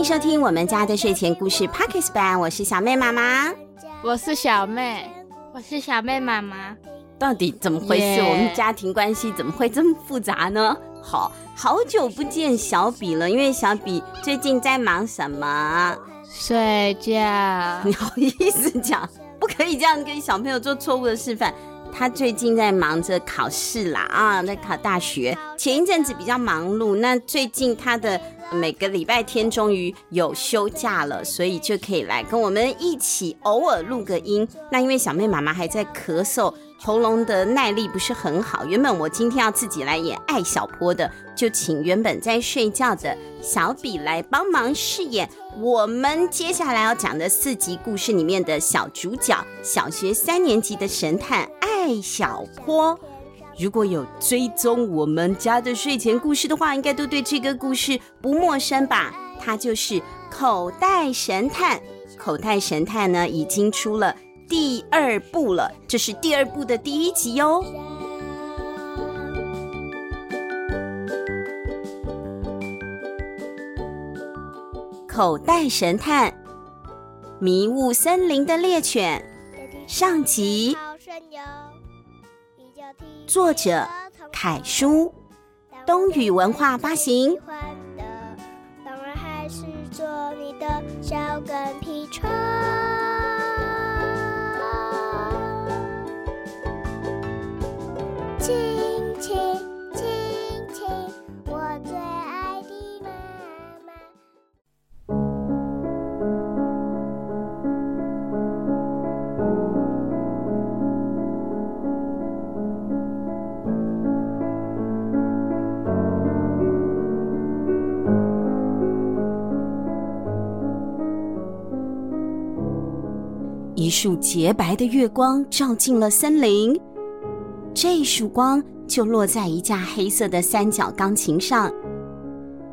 迎收听我们家的睡前故事 Podcast 版，我是小妹妈妈，我是小妹，我是小妹妈妈。到底怎么回事.我们家庭关系怎么会这么复杂呢？好好久不见小比了，因为小比最近在忙什么？睡觉。你好意思讲？不可以这样跟小朋友做错误的示范。他最近在忙着考试啦，啊，在考大学。前一阵子比较忙碌，那最近他的每个礼拜天终于有休假了，所以就可以来跟我们一起偶尔录个音。那因为小妹妈妈还在咳嗽。喉咙的耐力不是很好，原本我今天要自己来演艾小坡的，就请原本在睡觉的小比来帮忙饰演我们接下来要讲的四集故事里面的小主角，小学三年级的神探艾小坡。如果有追踪我们家的睡前故事的话，应该都对这个故事不陌生吧？它就是口袋神探。口袋神探呢，已经出了。第二部了，这是第二部的第一集哟。口袋神探，迷雾森林的猎犬，上集。作者：凯叔，东雨文化发行。当然还是做你的小跟屁虫。亲亲亲，我最爱的妈妈。一束洁白的月光照进了森林。这束光就落在一架黑色的三角钢琴上，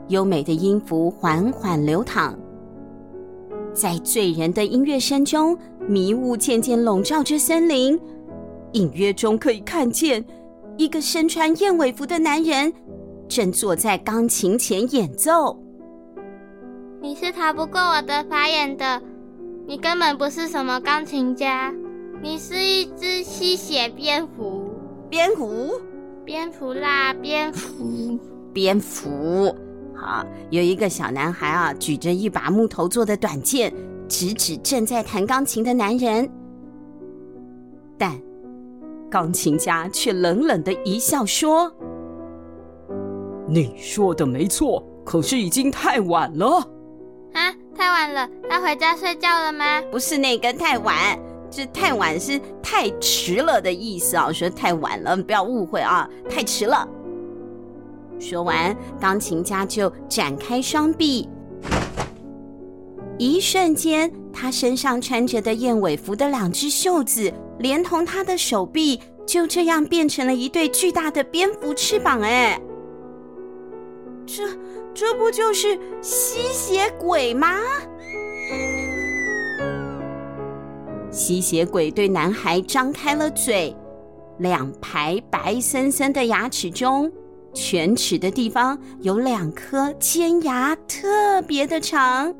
优美的音符缓缓流淌。在醉人的音乐声中，迷雾渐渐笼罩着森林。隐约中可以看见一个身穿燕尾服的男人正坐在钢琴前演奏。你是逃不过我的法眼的，你根本不是什么钢琴家，你是一只吸血蝙蝠。蝙蝠，蝙蝠啦，蝙蝠，蝙蝠。好，有一个小男孩啊，举着一把木头做的短剑，直指正在弹钢琴的男人。但钢琴家却冷冷的一笑说：“你说的没错，可是已经太晚了。”啊，太晚了，要回家睡觉了吗？不是那个太晚。这太晚是太迟了的意思啊！说太晚了，不要误会啊！太迟了。说完，钢琴家就展开双臂，一瞬间，他身上穿着的燕尾服的两只袖子，连同他的手臂，就这样变成了一对巨大的蝙蝠翅膀。哎，这这不就是吸血鬼吗？吸血鬼对男孩张开了嘴，两排白森森的牙齿中，犬齿的地方有两颗尖牙，特别的长。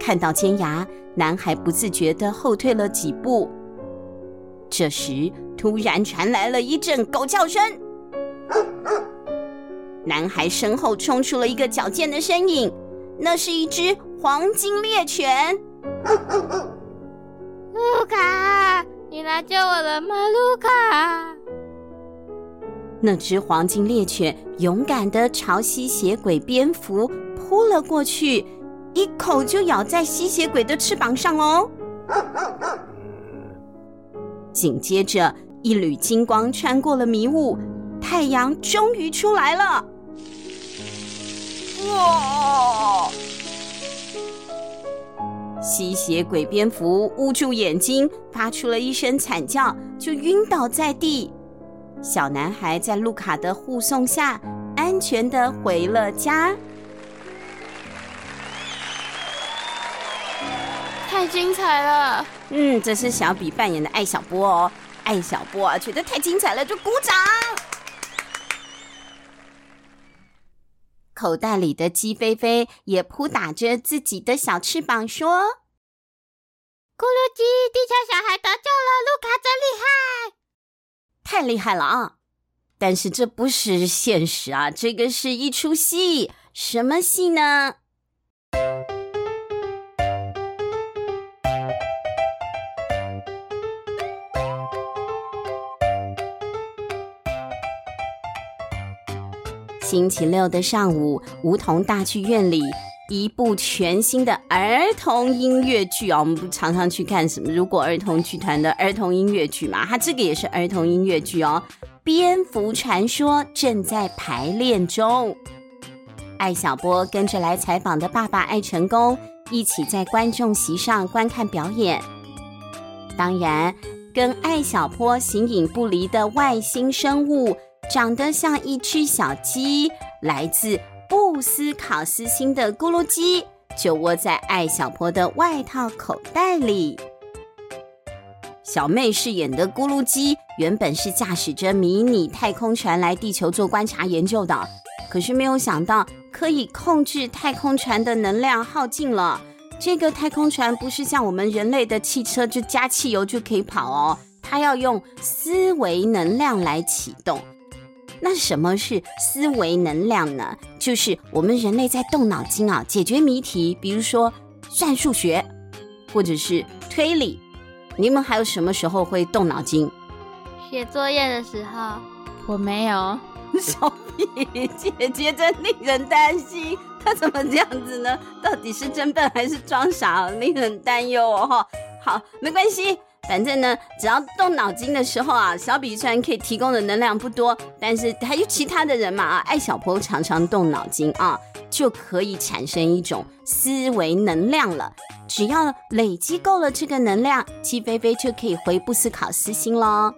看到尖牙，男孩不自觉地后退了几步。这时，突然传来了一阵狗叫声，男孩身后冲出了一个矫健的身影，那是一只黄金猎犬。卢卡，你来救我了吗？卢卡！那只黄金猎犬勇敢地朝吸血鬼蝙蝠扑了过去，一口就咬在吸血鬼的翅膀上哦。紧接着，一缕金光穿过了迷雾，太阳终于出来了。哇！吸血鬼蝙蝠捂住眼睛，发出了一声惨叫，就晕倒在地。小男孩在路卡的护送下，安全地回了家。太精彩了！嗯，这是小比扮演的艾小波哦。艾小波啊，觉得太精彩了，就鼓掌。口袋里的鸡飞飞也扑打着自己的小翅膀，说：“咕噜鸡，地球小孩得救了！卢卡真厉害，太厉害了啊！但是这不是现实啊，这个是一出戏，什么戏呢？”星期六的上午，梧桐大剧院里，一部全新的儿童音乐剧哦，我们不常常去看什么如果儿童剧团的儿童音乐剧嘛，它这个也是儿童音乐剧哦，《蝙蝠传说》正在排练中。艾小波跟着来采访的爸爸艾成功一起在观众席上观看表演。当然，跟艾小波形影不离的外星生物。长得像一只小鸡，来自布斯考斯星的咕噜鸡，就窝在艾小坡的外套口袋里。小妹饰演的咕噜鸡，原本是驾驶着迷你太空船来地球做观察研究的，可是没有想到可以控制太空船的能量耗尽了。这个太空船不是像我们人类的汽车，就加汽油就可以跑哦，它要用思维能量来启动。那什么是思维能量呢？就是我们人类在动脑筋啊，解决谜题，比如说算数学，或者是推理。你们还有什么时候会动脑筋？写作业的时候。我没有。小屁姐姐真令人担心，她怎么这样子呢？到底是真笨还是装傻？令人担忧哦。好，没关系。反正呢，只要动脑筋的时候啊，小比虽然可以提供的能量不多，但是还有其他的人嘛啊，艾小坡常常动脑筋啊，就可以产生一种思维能量了。只要累积够了这个能量，鸡飞飞就可以回不思考私心喽。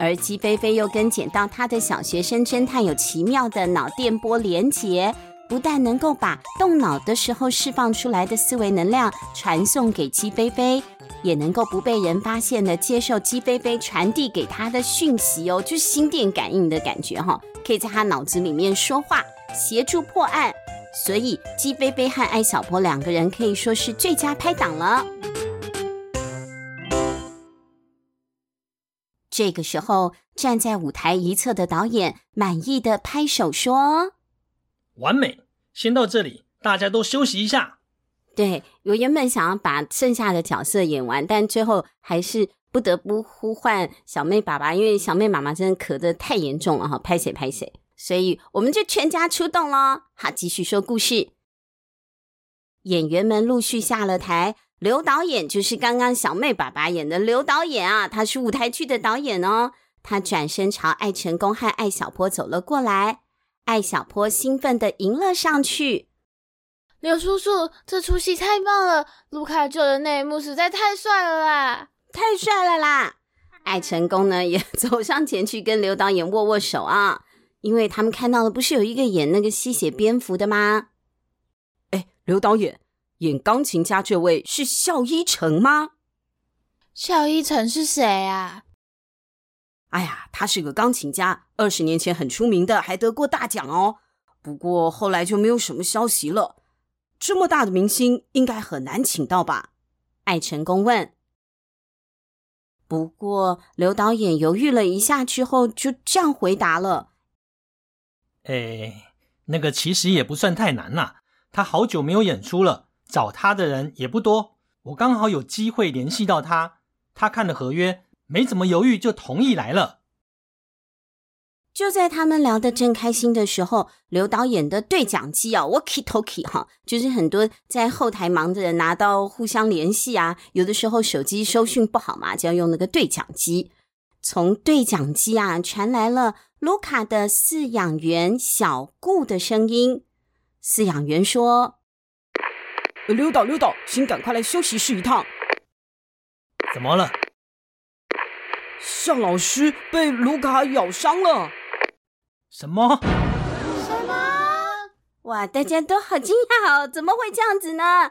而鸡飞飞又跟捡到他的小学生侦探有奇妙的脑电波连结，不但能够把动脑的时候释放出来的思维能量传送给鸡飞飞。也能够不被人发现的接受鸡飞飞传递给他的讯息哦，就是心电感应的感觉哈，可以在他脑子里面说话，协助破案。所以鸡飞飞和艾小波两个人可以说是最佳拍档了。这个时候，站在舞台一侧的导演满意的拍手说：“完美，先到这里，大家都休息一下。”对，我原本想要把剩下的角色演完，但最后还是不得不呼唤小妹爸爸，因为小妹妈妈真的咳得太严重了哈，拍谁拍谁，所以我们就全家出动喽。好，继续说故事。演员们陆续下了台，刘导演就是刚刚小妹爸爸演的刘导演啊，他是舞台剧的导演哦。他转身朝艾成功和艾小坡走了过来，艾小坡兴奋地迎了上去。刘叔叔，这出戏太棒了！卢卡救的那一幕实在太帅了啦，太帅了啦！艾成功呢也走上前去跟刘导演握握手啊，因为他们看到的不是有一个演那个吸血蝙蝠的吗？哎，刘导演演钢琴家这位是肖一成吗？肖一成是谁啊？哎呀，他是个钢琴家，二十年前很出名的，还得过大奖哦。不过后来就没有什么消息了。这么大的明星应该很难请到吧？艾成功问。不过刘导演犹豫了一下之后，就这样回答了：“哎，那个其实也不算太难呐。他好久没有演出了，找他的人也不多。我刚好有机会联系到他，他看了合约，没怎么犹豫就同意来了。”就在他们聊得正开心的时候，刘导演的对讲机啊，walkie talkie 哈，就是很多在后台忙的人拿到互相联系啊。有的时候手机收讯不好嘛，就要用那个对讲机。从对讲机啊传来了卢卡的饲养员小顾的声音。饲养员说：“刘导，刘导，请赶快来休息室一趟。”怎么了？向老师被卢卡咬伤了。什么？什么？哇！大家都好惊讶哦，怎么会这样子呢？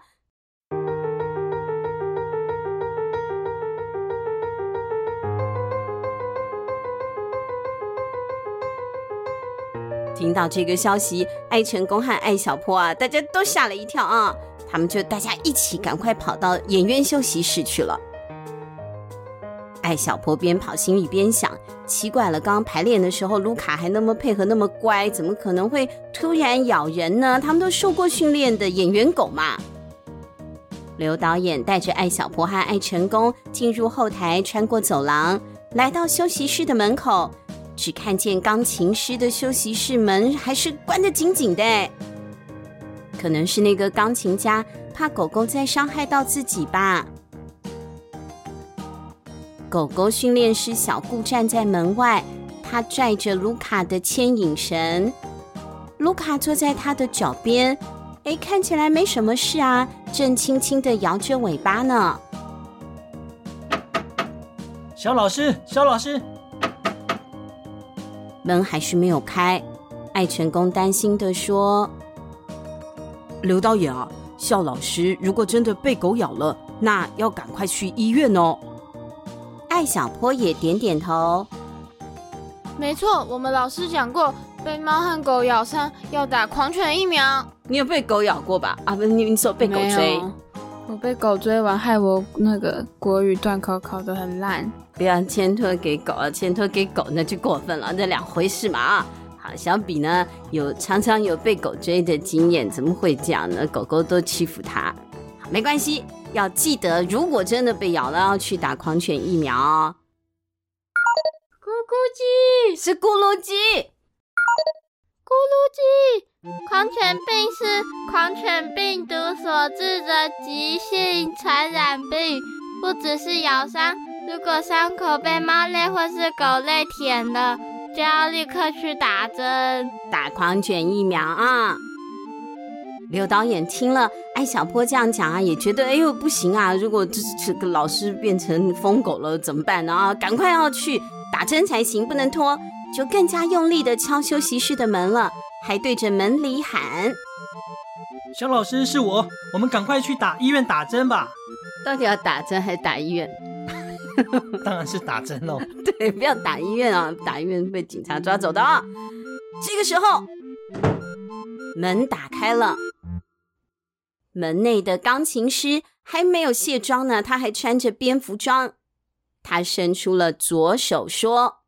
听到这个消息，艾成功和艾小坡啊，大家都吓了一跳啊！他们就大家一起赶快跑到演员休息室去了。艾小坡边跑心里边想：奇怪了，刚刚排练的时候，卢卡还那么配合，那么乖，怎么可能会突然咬人呢？他们都受过训练的演员狗嘛。刘导演带着艾小坡和艾成功进入后台，穿过走廊，来到休息室的门口，只看见钢琴师的休息室门还是关得紧紧的。可能是那个钢琴家怕狗狗再伤害到自己吧。狗狗训练师小顾站在门外，他拽着卢卡的牵引绳，卢卡坐在他的脚边，哎，看起来没什么事啊，正轻轻的摇着尾巴呢。肖老师，肖老师，门还是没有开。爱成功担心的说：“刘导演啊，肖老师如果真的被狗咬了，那要赶快去医院哦。”艾小坡也点点头。没错，我们老师讲过，被猫和狗咬伤要打狂犬疫苗。你有被狗咬过吧？啊，不，你你说被狗追？我被狗追完，害我那个国语段考考得很烂。不要牵拖给狗啊，牵拖给狗那就过分了，那两回事嘛啊。好，小比呢有常常有被狗追的经验，怎么会这样呢？狗狗都欺负他。好，没关系。要记得，如果真的被咬了，要去打狂犬疫苗哦。咕咕鸡是咕噜鸡，咕噜鸡。狂犬病是狂犬病毒所致的急性传染病，不只是咬伤，如果伤口被猫类或是狗类舔了，就要立刻去打针，打狂犬疫苗啊。刘导演听了艾小坡这样讲啊，也觉得哎呦不行啊！如果这这个老师变成疯狗了怎么办呢？啊，赶快要去打针才行，不能拖，就更加用力的敲休息室的门了，还对着门里喊：“肖老师是我，我们赶快去打医院打针吧。”到底要打针还是打医院？当然是打针喽。对，不要打医院啊，打医院被警察抓走的啊。这个时候，门打开了。门内的钢琴师还没有卸妆呢，他还穿着蝙蝠装。他伸出了左手说：“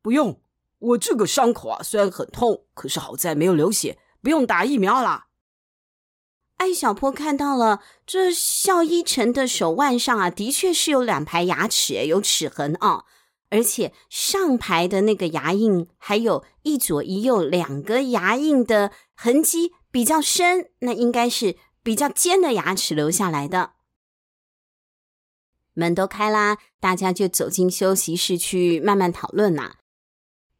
不用，我这个伤口啊虽然很痛，可是好在没有流血，不用打疫苗啦。”艾小坡看到了这肖一成的手腕上啊，的确是有两排牙齿，有齿痕啊，而且上排的那个牙印还有一左一右两个牙印的痕迹。比较深，那应该是比较尖的牙齿留下来的。门都开啦，大家就走进休息室去慢慢讨论啦。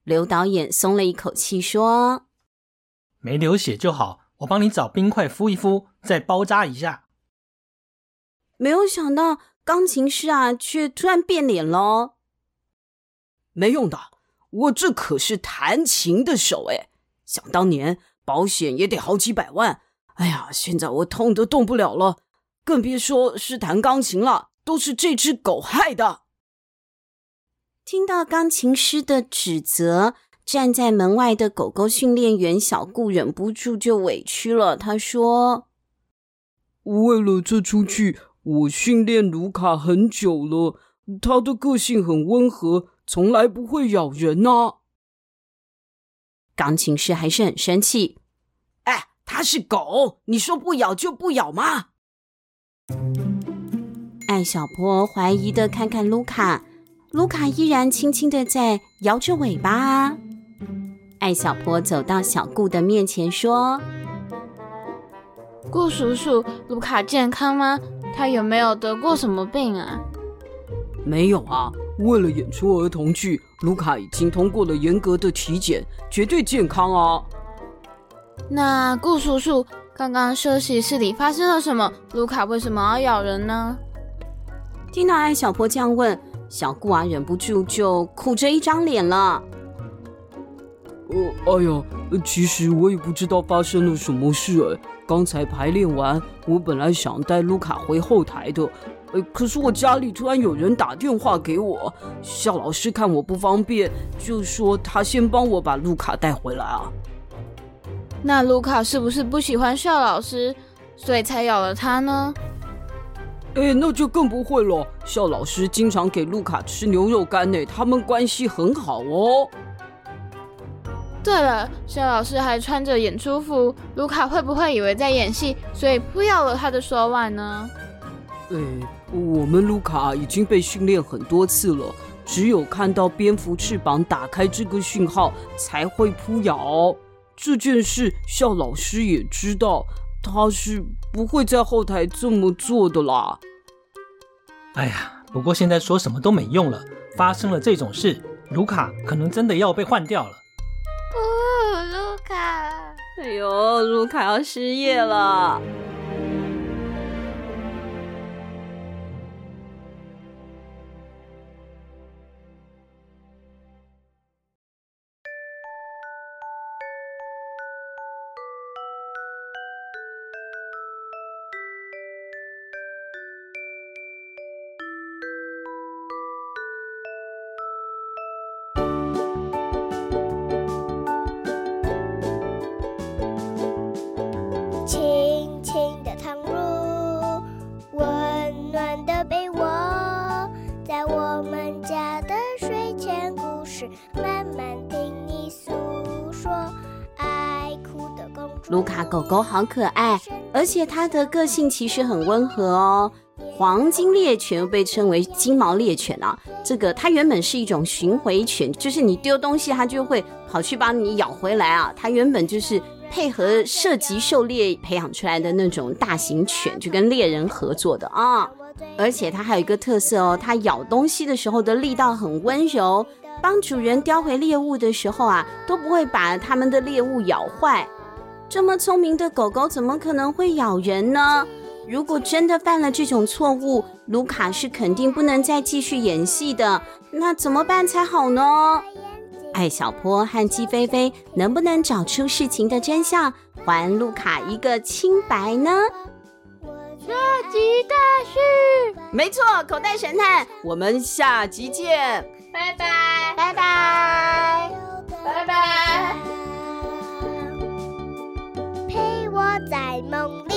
刘导演松了一口气说：“没流血就好，我帮你找冰块敷一敷，再包扎一下。”没有想到钢琴师啊，却突然变脸喽。没用的，我这可是弹琴的手哎，想当年。保险也得好几百万，哎呀，现在我痛得动不了了，更别说是弹钢琴了，都是这只狗害的。听到钢琴师的指责，站在门外的狗狗训练员小顾忍不住就委屈了。他说：“为了这出剧，我训练卢卡很久了，他的个性很温和，从来不会咬人啊。”钢琴师还是很生气。哎，他是狗，你说不咬就不咬吗？艾小坡怀疑的看看卢卡，卢卡依然轻轻的在摇着尾巴。艾小坡走到小顾的面前说：“顾叔叔，卢卡健康吗？他有没有得过什么病啊？”没有啊。为了演出儿童剧，卢卡已经通过了严格的体检，绝对健康啊。那顾叔叔，刚刚休息室里发生了什么？卢卡为什么要咬人呢？听到艾小坡这样问，小顾啊忍不住就苦着一张脸了。呃，哎呀，其实我也不知道发生了什么事哎。刚才排练完，我本来想带卢卡回后台的。呃，可是我家里突然有人打电话给我，夏老师看我不方便，就说他先帮我把卢卡带回来啊。那卢卡是不是不喜欢校老师，所以才咬了他呢？哎，那就更不会了。校老师经常给卢卡吃牛肉干呢，他们关系很好哦。对了，校老师还穿着演出服，卢卡会不会以为在演戏，所以扑咬了他的手腕呢？哎，我们卢卡已经被训练很多次了，只有看到蝙蝠翅膀打开这个讯号，才会扑咬。这件事校老师也知道，他是不会在后台这么做的啦。哎呀，不过现在说什么都没用了，发生了这种事，卢卡可能真的要被换掉了卢卡。哎呦，卢卡要失业了。卢卡狗狗好可爱，而且它的个性其实很温和哦。黄金猎犬又被称为金毛猎犬啊，这个它原本是一种巡回犬，就是你丢东西它就会跑去帮你咬回来啊。它原本就是配合射击狩猎培养出来的那种大型犬，就跟猎人合作的啊。而且它还有一个特色哦，它咬东西的时候的力道很温柔，帮主人叼回猎物的时候啊，都不会把他们的猎物咬坏。这么聪明的狗狗怎么可能会咬人呢？如果真的犯了这种错误，卢卡是肯定不能再继续演戏的。那怎么办才好呢？艾小坡和鸡飞飞能不能找出事情的真相，还卢卡一个清白呢？下集待续。没错，口袋神探，我们下集见，拜拜拜拜，拜拜。在梦